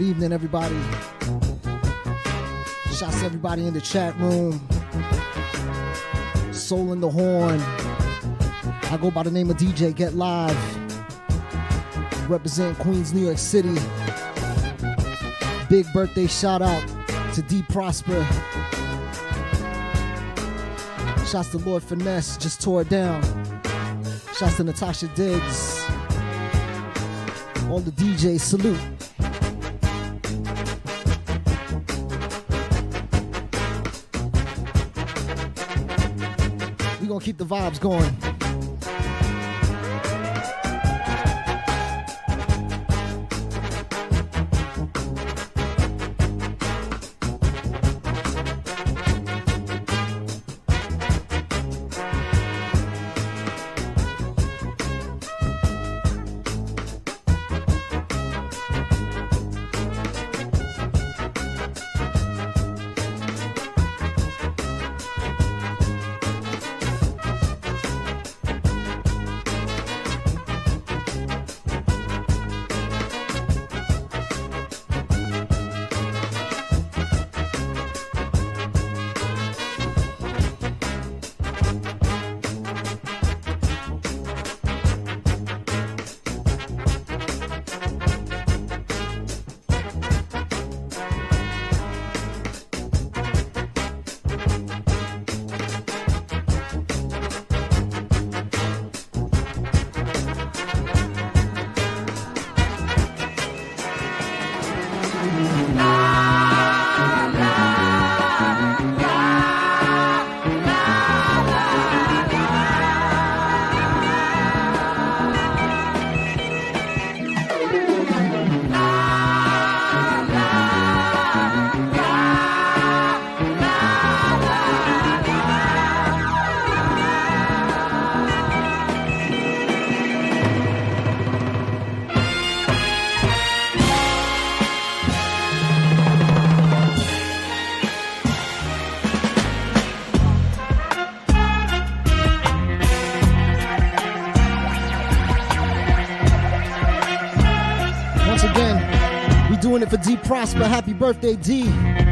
Good evening, everybody. Shouts to everybody in the chat room. Soul in the horn. I go by the name of DJ Get Live. Represent Queens, New York City. Big birthday shout out to D Prosper. Shouts to Lord Finesse, just tore it down. Shouts to Natasha Diggs. All the DJs, salute. gonna keep the vibes going. prosper. Happy birthday, D.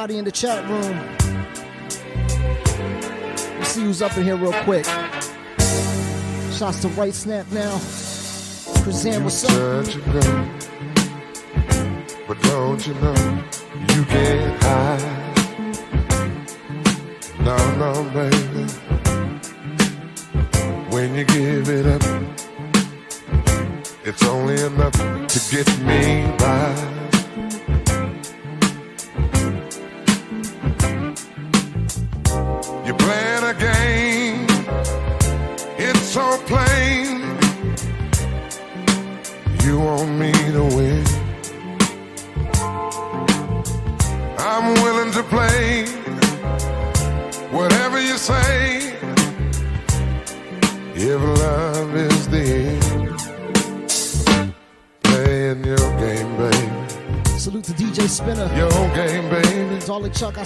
everybody in the chat room. Let's see who's up in here real quick. Shots to Right Snap now. Kazan, what's up? But don't you know you get high?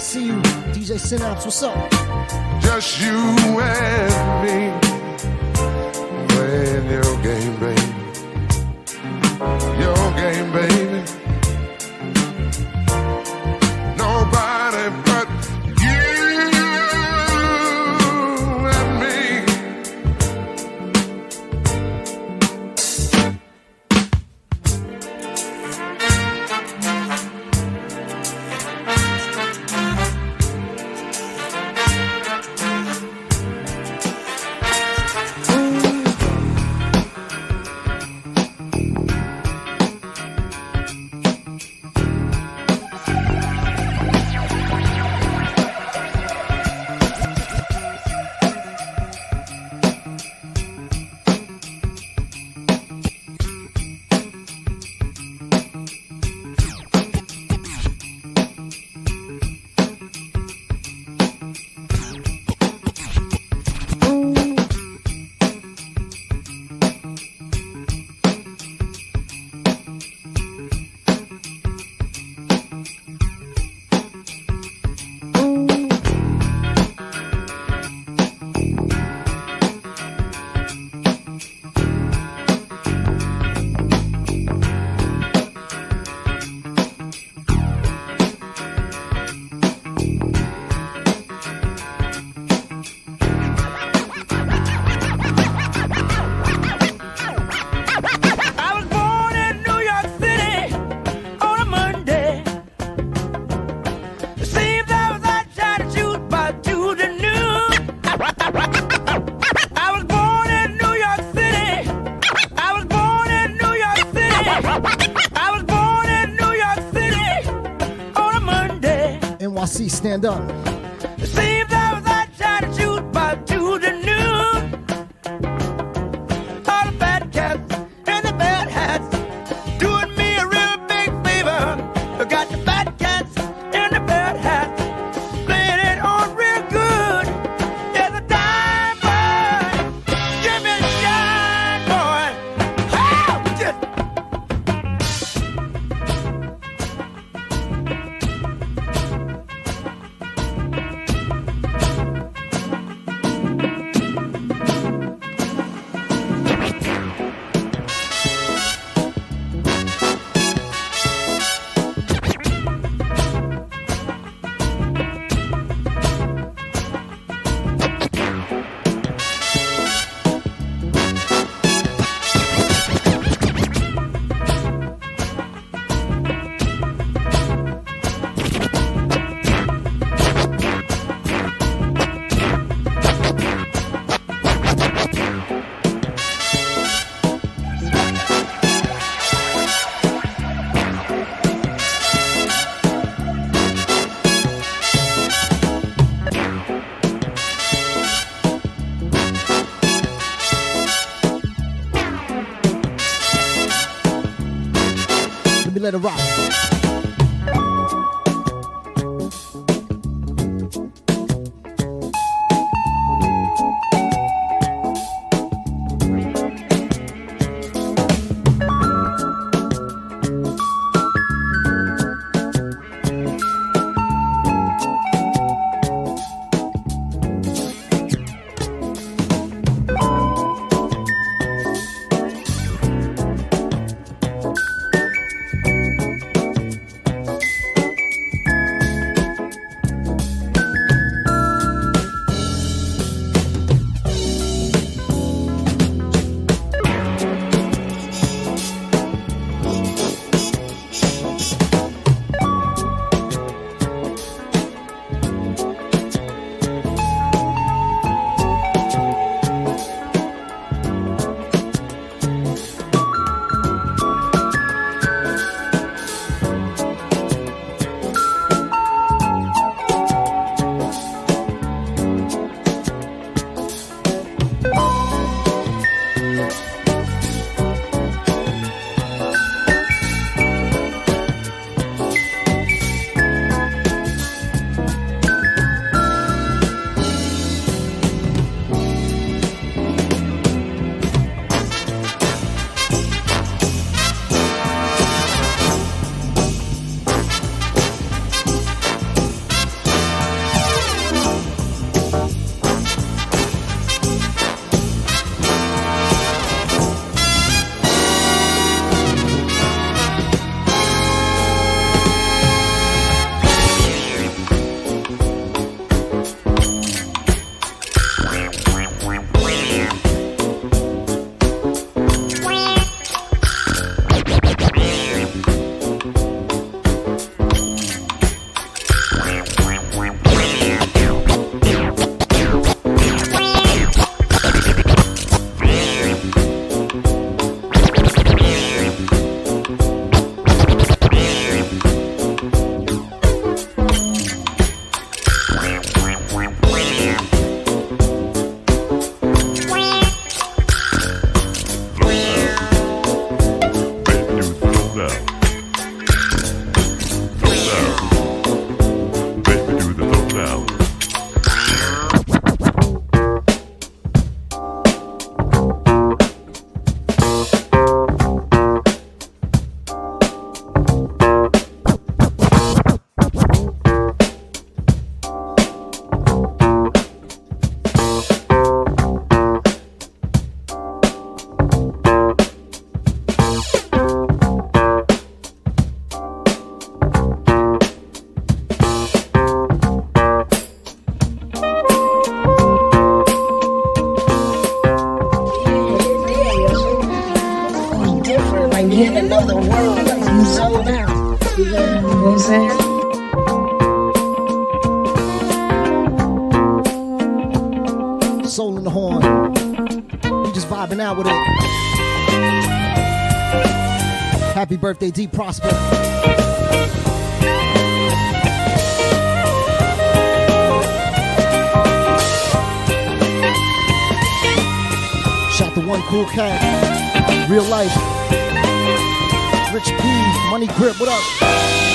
see you. DJ Synapse, what's up? Just you and stand up. José. Soul in the horn. You just vibing out with it. Happy birthday, D Prosper. Shot the one cool cat. Real life. Rich P, Money Grip, what up?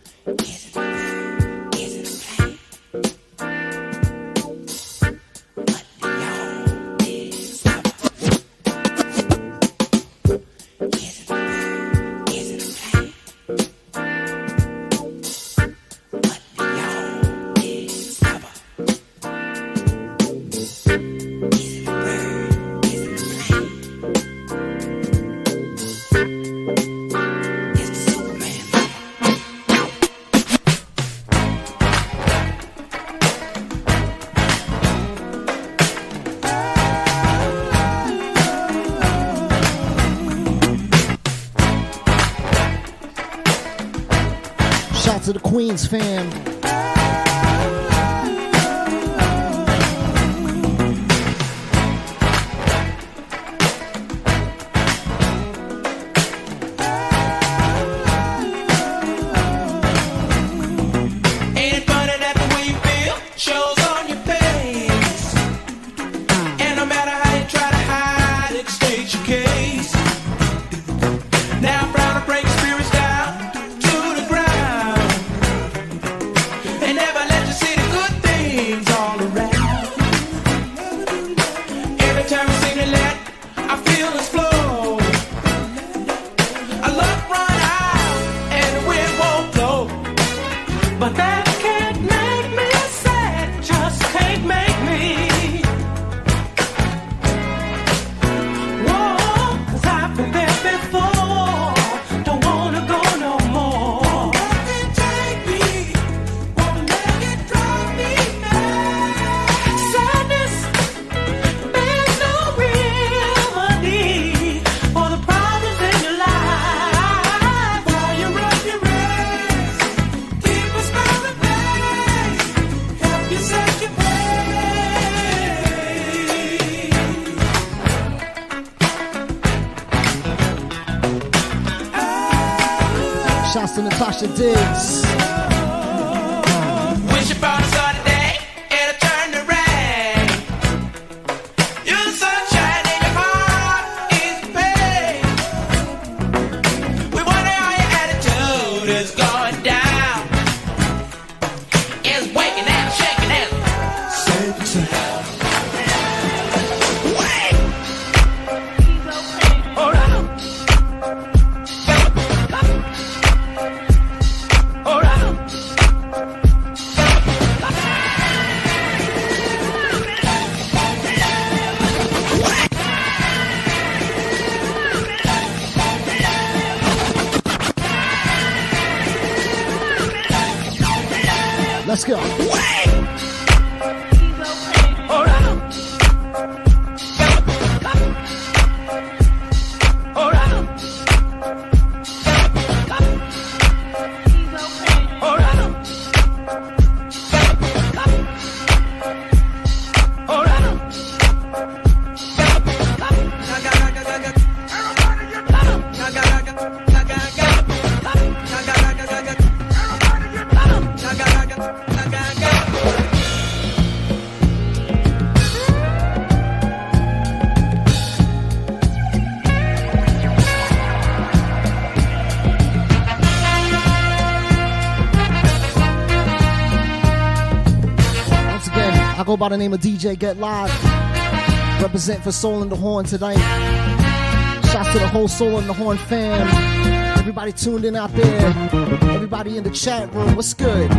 Queens fam. go by the name of DJ Get Live. Represent for Soul in the Horn tonight. Shouts to the whole Soul in the Horn fam. Everybody tuned in out there. Everybody in the chat room. What's good?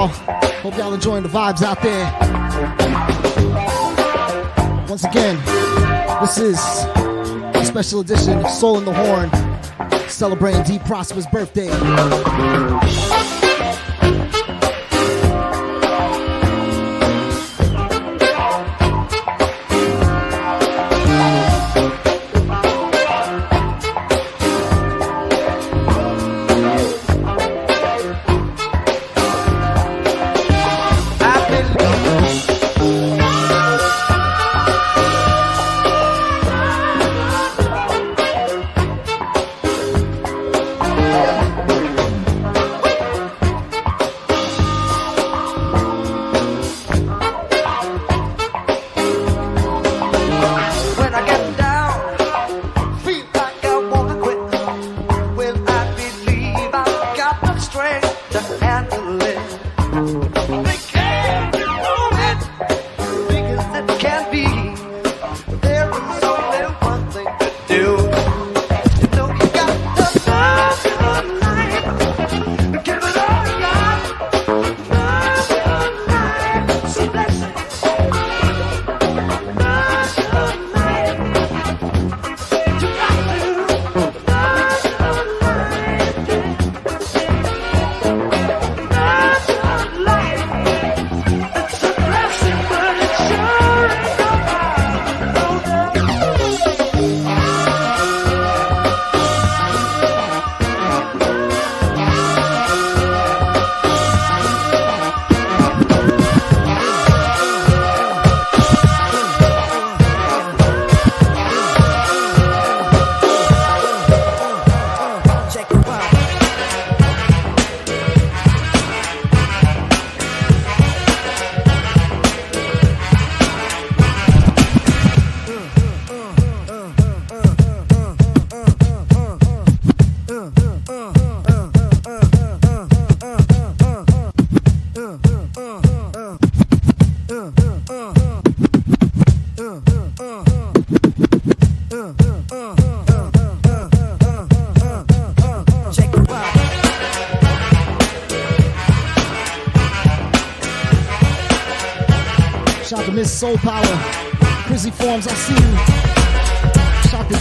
Y'all? Hope y'all enjoying the vibes out there. Once again, this is a special edition of Soul in the Horn, celebrating D Prosper's birthday.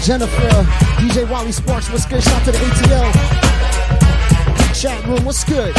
Jennifer, DJ Wally Sparks, what's good? Shout out to the ATL. Chat room, what's good?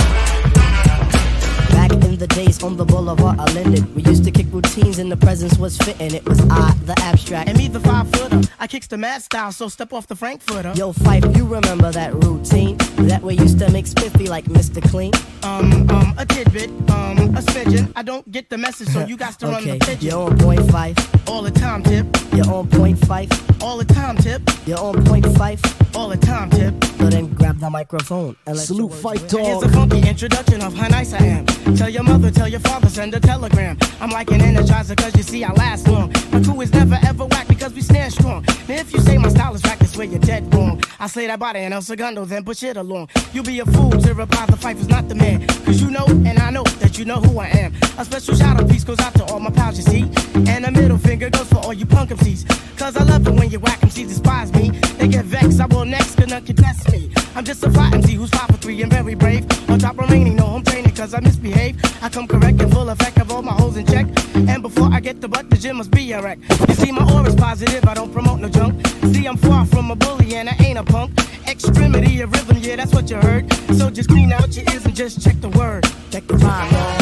Back in the days on the boulevard, I lended. We used to kick routines and the presence was fitting. It was I, the abstract. And me, the five footer. I kicks the mad style, so step off the Frankfurter. Yo, Fife, you remember that routine? That we used to make spiffy like Mr. Clean? Um, um, a tidbit, um, a smidgen. I don't get the message, so you got to run okay, the pigeon. you're on point five. All the time, tip. You're on point five. All the time, tip. You're on point five. All the time, tip. So then grab the microphone and let Salute Fight Here's a funky introduction of how nice I am. Tell your mother, tell your father, send a telegram. I'm like an energizer, cause you see I last long. My crew is never ever whack because we stand strong. Now if you say my style is whack, that's where you're dead wrong. I say that body and El Segundo, then push it along. You'll be a fool to reply the fight is not the man. Cause you know, and I know that you know who I am. A special shout out piece goes out to all my pals, you see. And a middle finger goes for all you punk MCs. Cause I love it when you whack MCs despise me. They get vexed, I will next, cause none can test me. I'm just a fly MC who's five for three and very brave. On top remaining, no home training cause I misbehave. I come correct and full effect of all my holes in check. And before I get the butt, the gym must be a wreck. You see, my aura's positive, I don't promote no junk. See, I'm far from a bully and I ain't a punk. Extremity of rhythm, yeah, that's what you heard. So just clean out your ears and just check the word. Check the rhyme,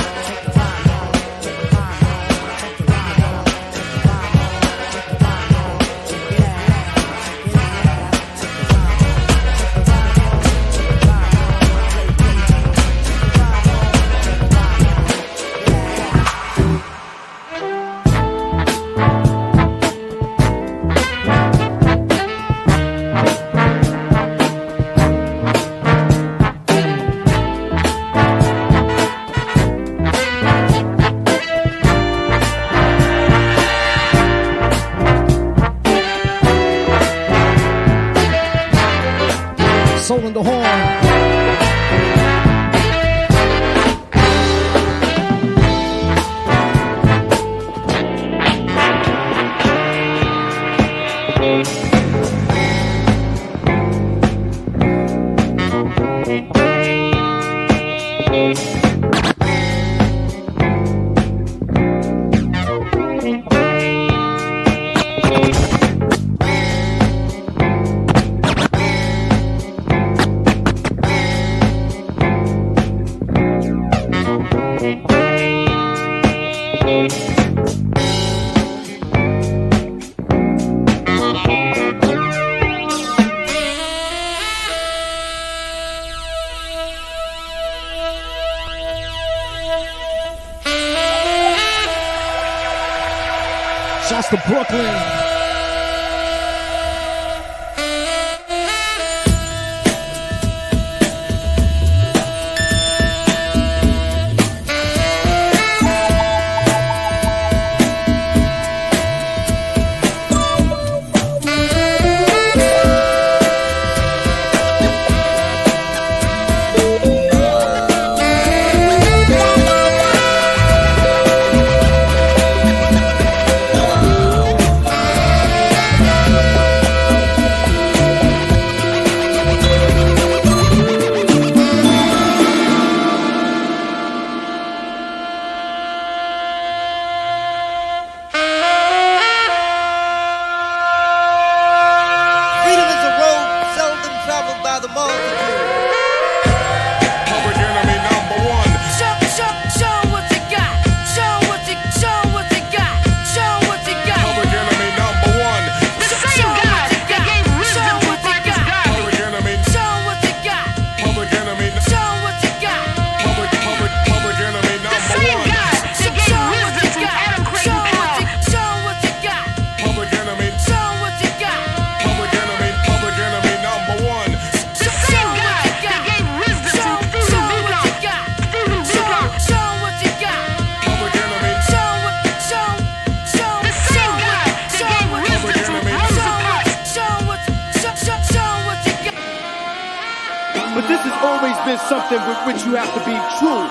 which you have to be true.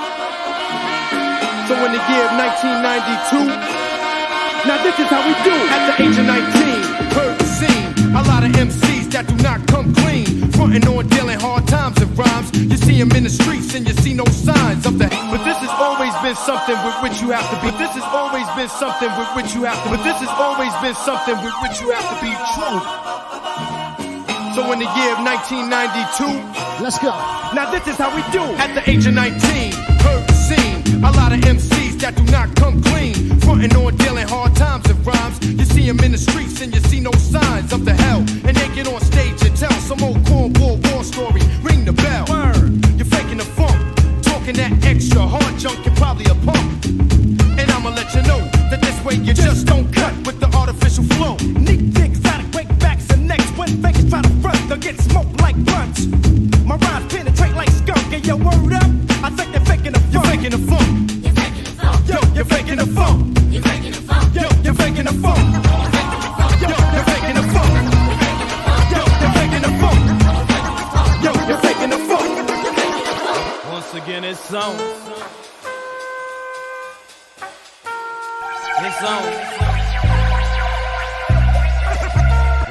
So in the year of 1992, now this is how we do. At the age of 19, heard the scene. A lot of MCs that do not come clean. Frontin' on dealing hard times and rhymes. You see them in the streets and you see no signs of that. But this has always been something with which you have to be. This has always been something with which you have to. But this has always been something with which you have to be true. So in the year of 1992, let's go. Now this is how we do. At the age of 19, heard the scene. A lot of MCs that do not come clean. Frontin' on dealing hard times and rhymes. You see them in the streets and you see no signs of the hell. And they get on stage and tell some old cornball war story. Ring the bell. Word. You're faking the funk. Talking that extra hard junk, you're probably a punk. And I'ma let you know that this way you just don't cut with the try to front, they'll get smoked like blunts. My rhymes penetrate like skunk, and your word up. I think they're faking the funk. You're faking the funk. Yo, you're faking the funk. Yo, you're faking the funk. Yo, you're faking the funk. Yo, you're faking the funk. Yo, you're faking the funk. Once again, it's on. It's on.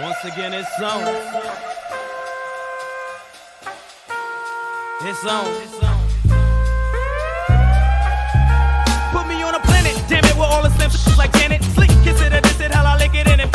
Once again, it's on. It's on. Put me on a planet, damn it, with all the slim like Janet. Slick, kiss it or diss it, hell I lick it and it.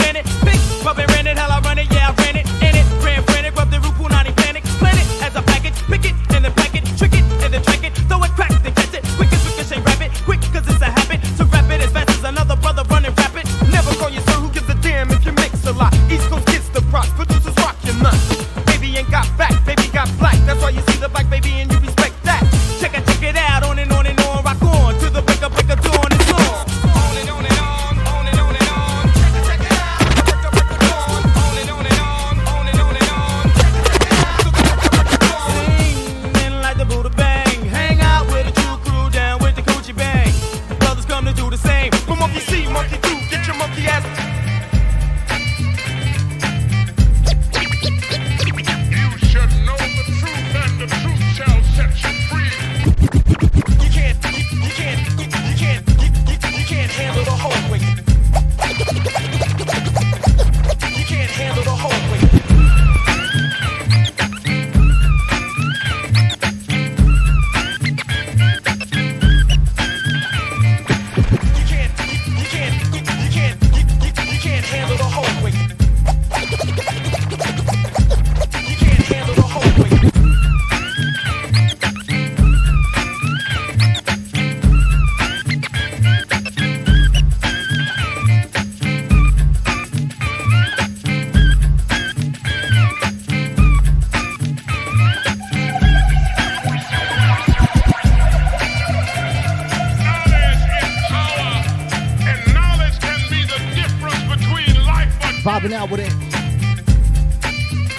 Vibing out with it.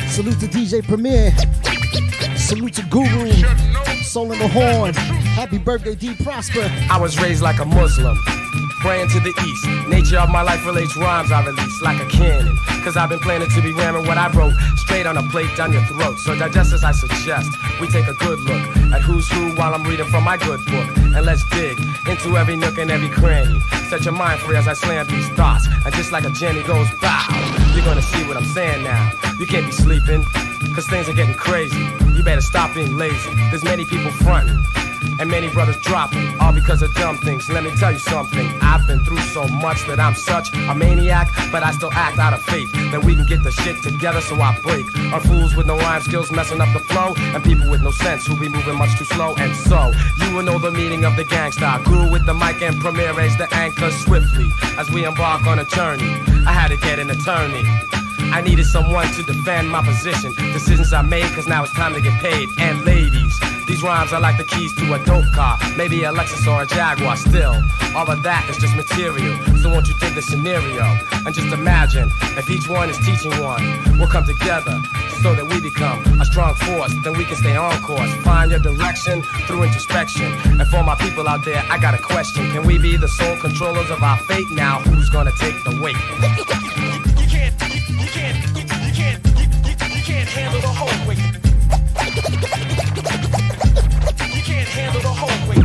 Salute to DJ Premier. Salute to Guru. Soul in the Horn. Happy birthday, D Prosper. I was raised like a Muslim, praying to the east. Nature of my life relates rhymes I release like a cannon. Cause I've been planning to be ramming what I wrote straight on a plate down your throat. So digest as I suggest. We take a good look at who's who while I'm reading from my good book. And let's dig into every nook and every cranny. Set your mind free as I slam these thoughts. And just like a Jenny goes bow, you're gonna see what I'm saying now. You can't be sleeping, cause things are getting crazy. You better stop being lazy. There's many people fronting. And many brothers dropping, all because of dumb things. Let me tell you something. I've been through so much that I'm such a maniac, but I still act out of faith that we can get the shit together so I break. Our fools with no rhyme skills messing up the flow, and people with no sense who be moving much too slow. And so, you will know the meaning of the gangsta. Grew with the mic and Premier raised the anchor swiftly as we embark on a journey. I had to get an attorney. I needed someone to defend my position. Decisions I made, cause now it's time to get paid. And ladies, these rhymes are like the keys to a dope car. Maybe a Lexus or a Jaguar. Still, all of that is just material. So won't you dig the scenario? And just imagine if each one is teaching one. We'll come together so that we become a strong force. Then we can stay on course. Find your direction through introspection. And for my people out there, I got a question. Can we be the sole controllers of our fate? Now, who's gonna take the weight? handle the whole weight. You can't handle the whole weight. Now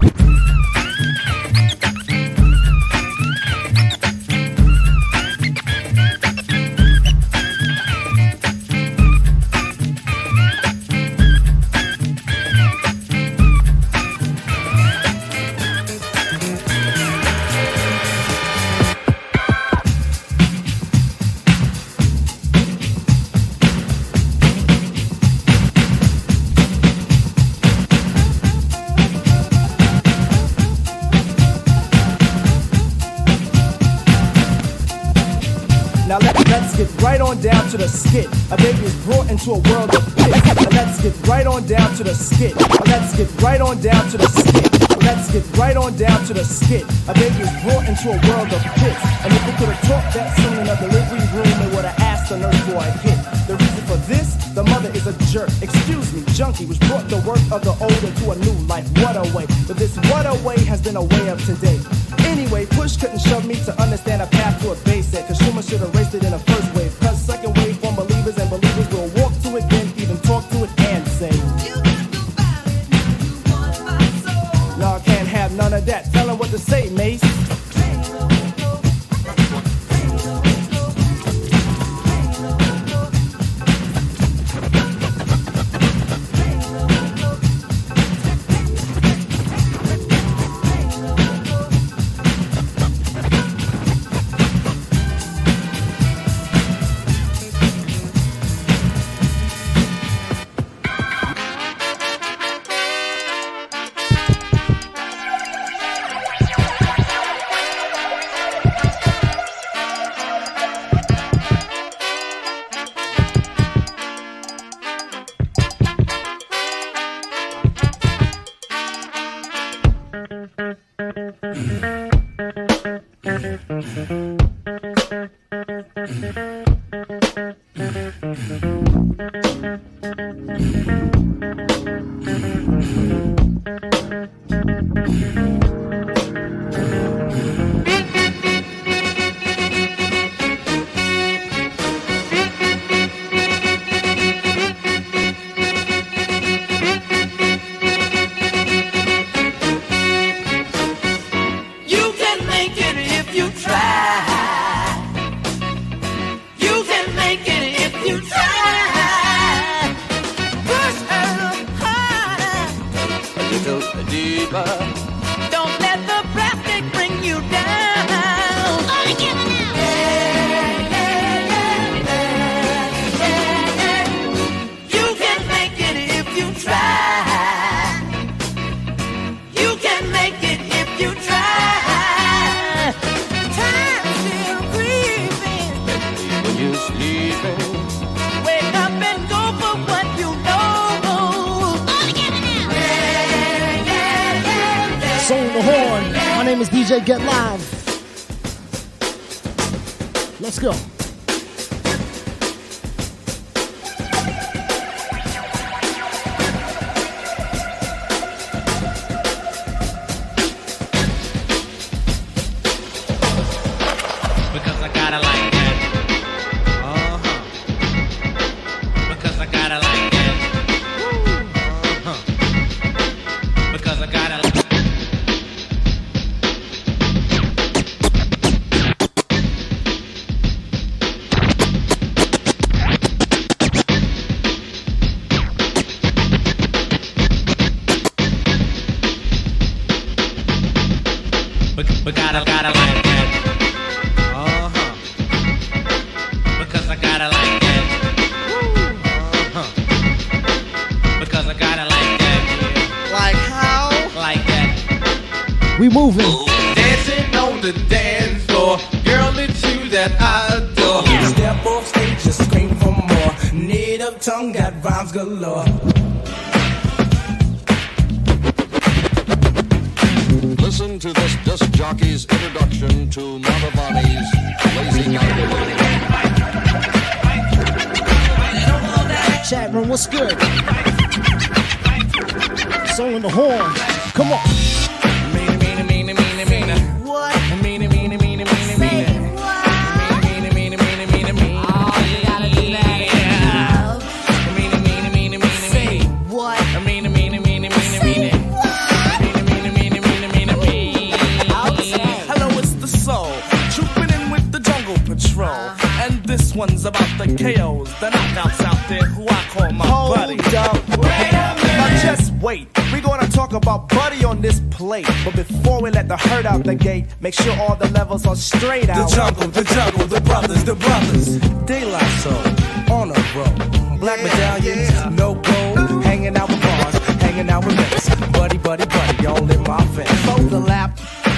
jungle, the jungle, the brothers, the brothers. Daylight soul, on a roll. Black medallions, no gold. Hanging out with bars, hanging out with mates. Buddy, buddy, buddy, all in my face. For the lap,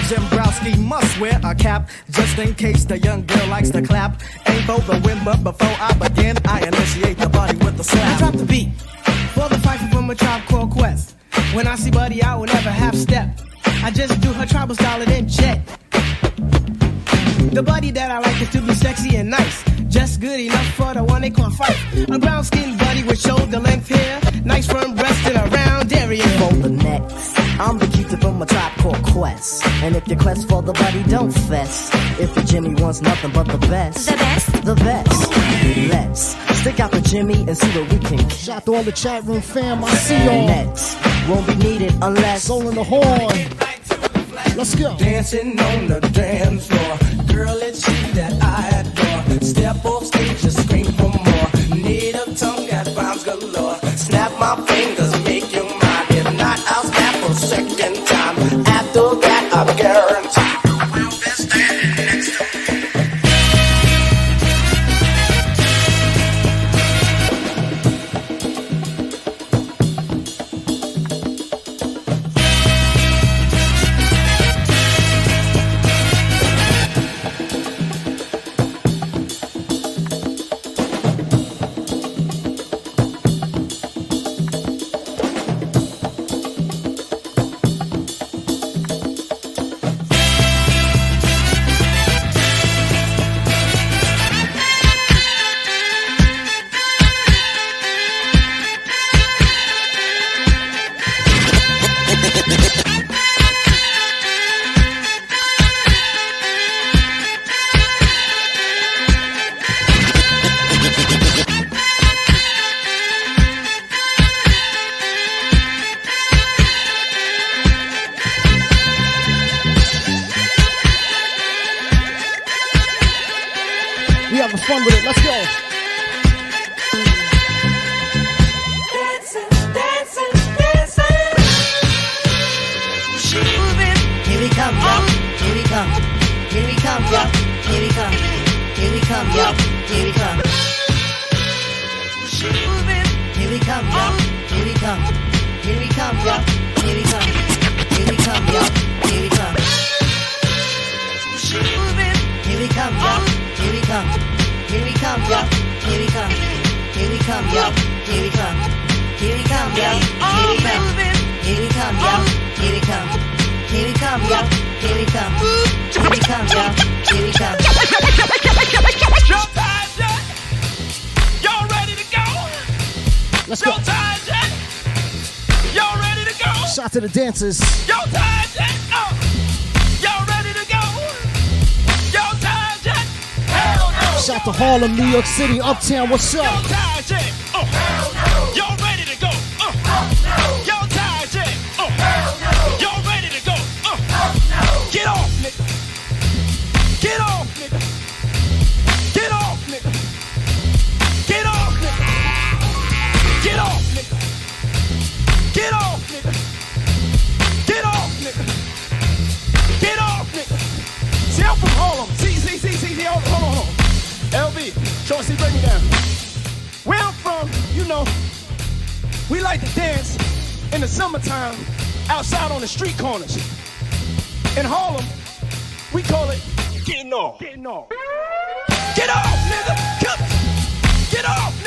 Jimbrowski must wear a cap just in case the young girl likes to clap. Ain't for the win, but before I begin, I initiate the body with a slap. I drop the beat for the fight from a tribe called Quest. When I see Buddy, I will never half step. I just do her tribal style and then jet. The buddy that I like is to be sexy and nice. Just good enough for the one they call fight. A brown skinned buddy with shoulder length hair. Nice firm breast and a round area. For the next, I'm the cutie from a tribe called Quest. And if your quest for the buddy, don't fess. If your Jimmy wants nothing but the best, the best, the best. Let's stick out the Jimmy and see what we can. get. Shout to all the chat room fam. I see y'all. Next, won't be needed unless Soul in the horn. Let's go. Dancing on the dance floor. Girl, it's you that I adore. Step off stage, just scream for more. Native tongue got rhymes galore. Snap my fingers, make you mine. If not, I'll snap a second time. After that, I guarantee City, Uptown. What's up? Chauncey, bring me down. Where I'm from, you know, we like to dance in the summertime outside on the street corners. In Harlem, we call it getting off. Getting off. Get off, nigga. Get off,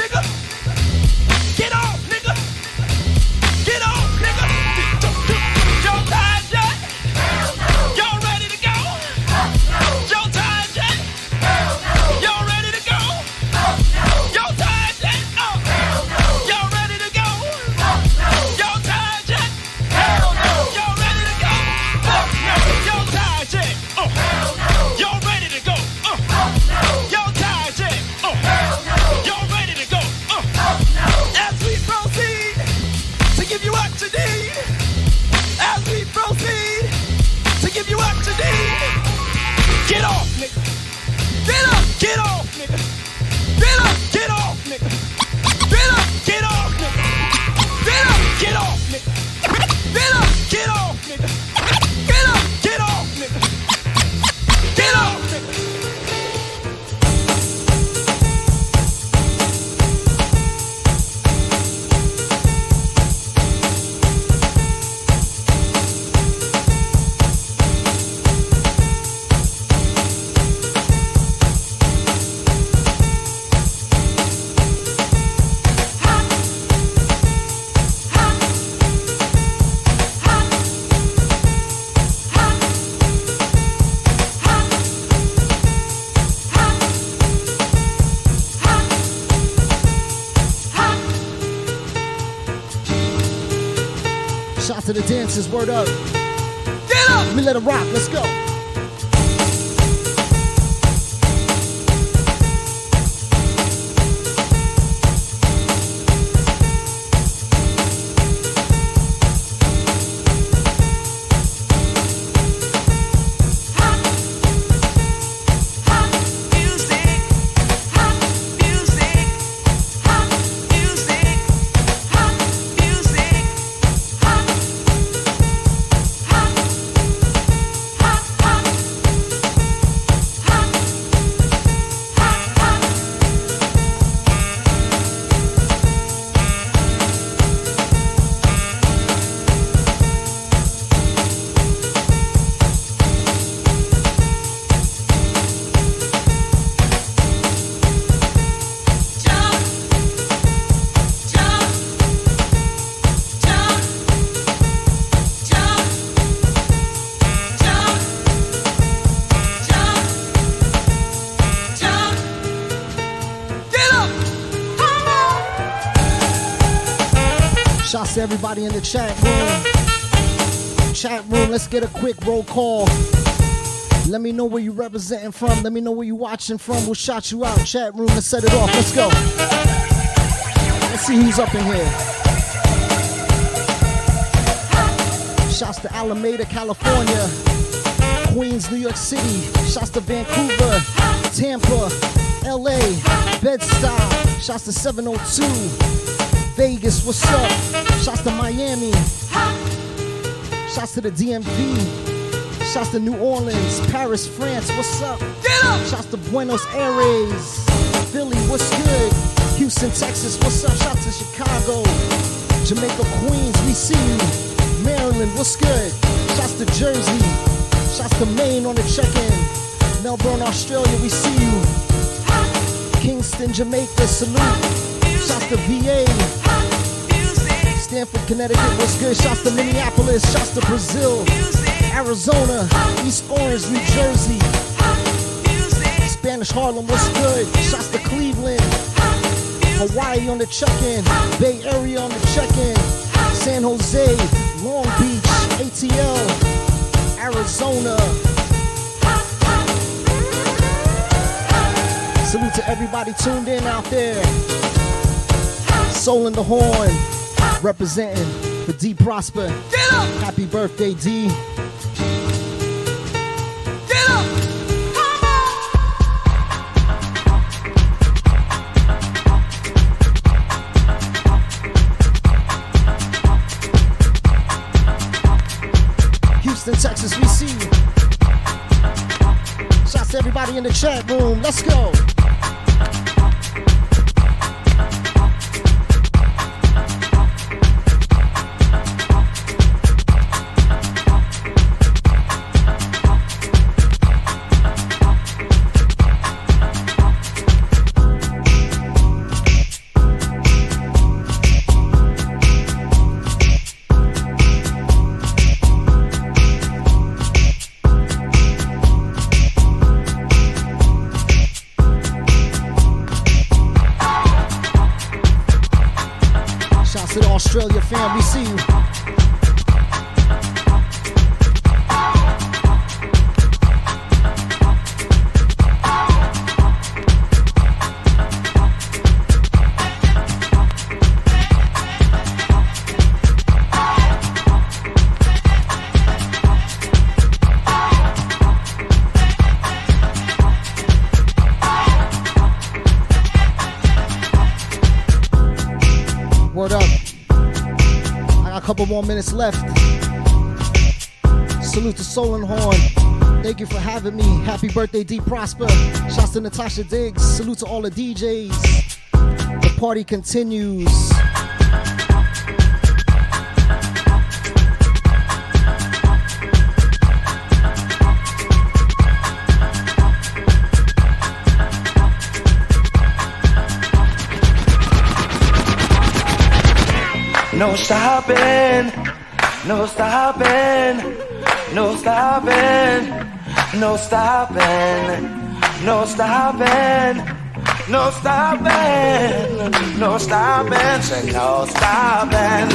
Shout to the dancers, word up. Get up! Let me let it rock, let's go. Everybody in the chat room. Chat room, let's get a quick roll call. Let me know where you representing from. Let me know where you watching from. We'll shout you out. Chat room, let's set it off. Let's go. Let's see who's up in here. Shouts to Alameda, California. Queens, New York City. Shouts to Vancouver, Tampa, LA, Bed-Stuy. Shouts to 702. Vegas, what's up? Shouts to Miami. Shouts to the DMV. Shouts to New Orleans, Paris, France, what's up? Get up! Shouts to Buenos Aires, Philly, what's good? Houston, Texas, what's up? Shouts to Chicago, Jamaica, Queens, we see you. Maryland, what's good? Shouts to Jersey. Shouts to Maine on the check-in. Melbourne, Australia, we see you. Kingston, Jamaica, salute. Shouts to VA. Stanford, Connecticut, what's good? Shouts to Minneapolis. Shouts to Brazil. Arizona, East Orange, New Jersey. Spanish Harlem, what's good? Shouts to Cleveland. Hawaii on the check-in. Bay Area on the check-in. San Jose, Long Beach, ATL, Arizona. Salute to everybody tuned in out there. Soul in the Horn, representing for D Prosper. Get up! Happy birthday, D. Get up! Houston, Texas, we see you. Shouts to everybody in the chat room. Let's go. time we see you. More minutes left. Salute to Soul and Horn. Thank you for having me. Happy birthday, D Prosper. Shouts to Natasha Diggs. Salute to all the DJs. The party continues. No stopping, no stopping, no stopping, no stopping, no stopping, no stopping, no stopping, say no stopping.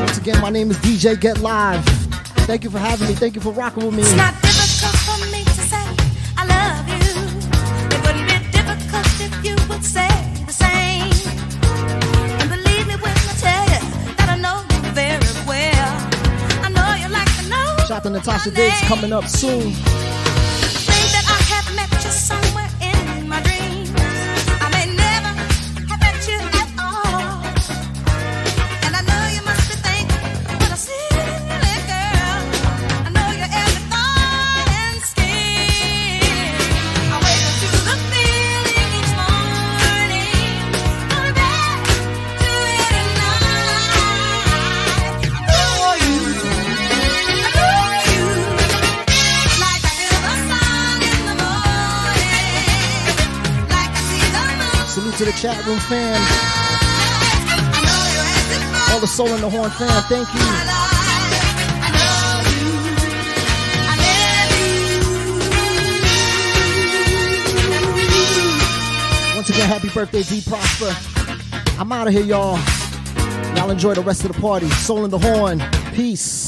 Once again, my name is DJ Get Live. Thank you for having me. Thank you for rocking with me. Natasha Diggs coming up soon. To the chat room fam. All the Soul in the Horn fam, thank you. Once again, happy birthday, D Prosper. I'm out of here, y'all. Y'all enjoy the rest of the party. Soul in the Horn. Peace.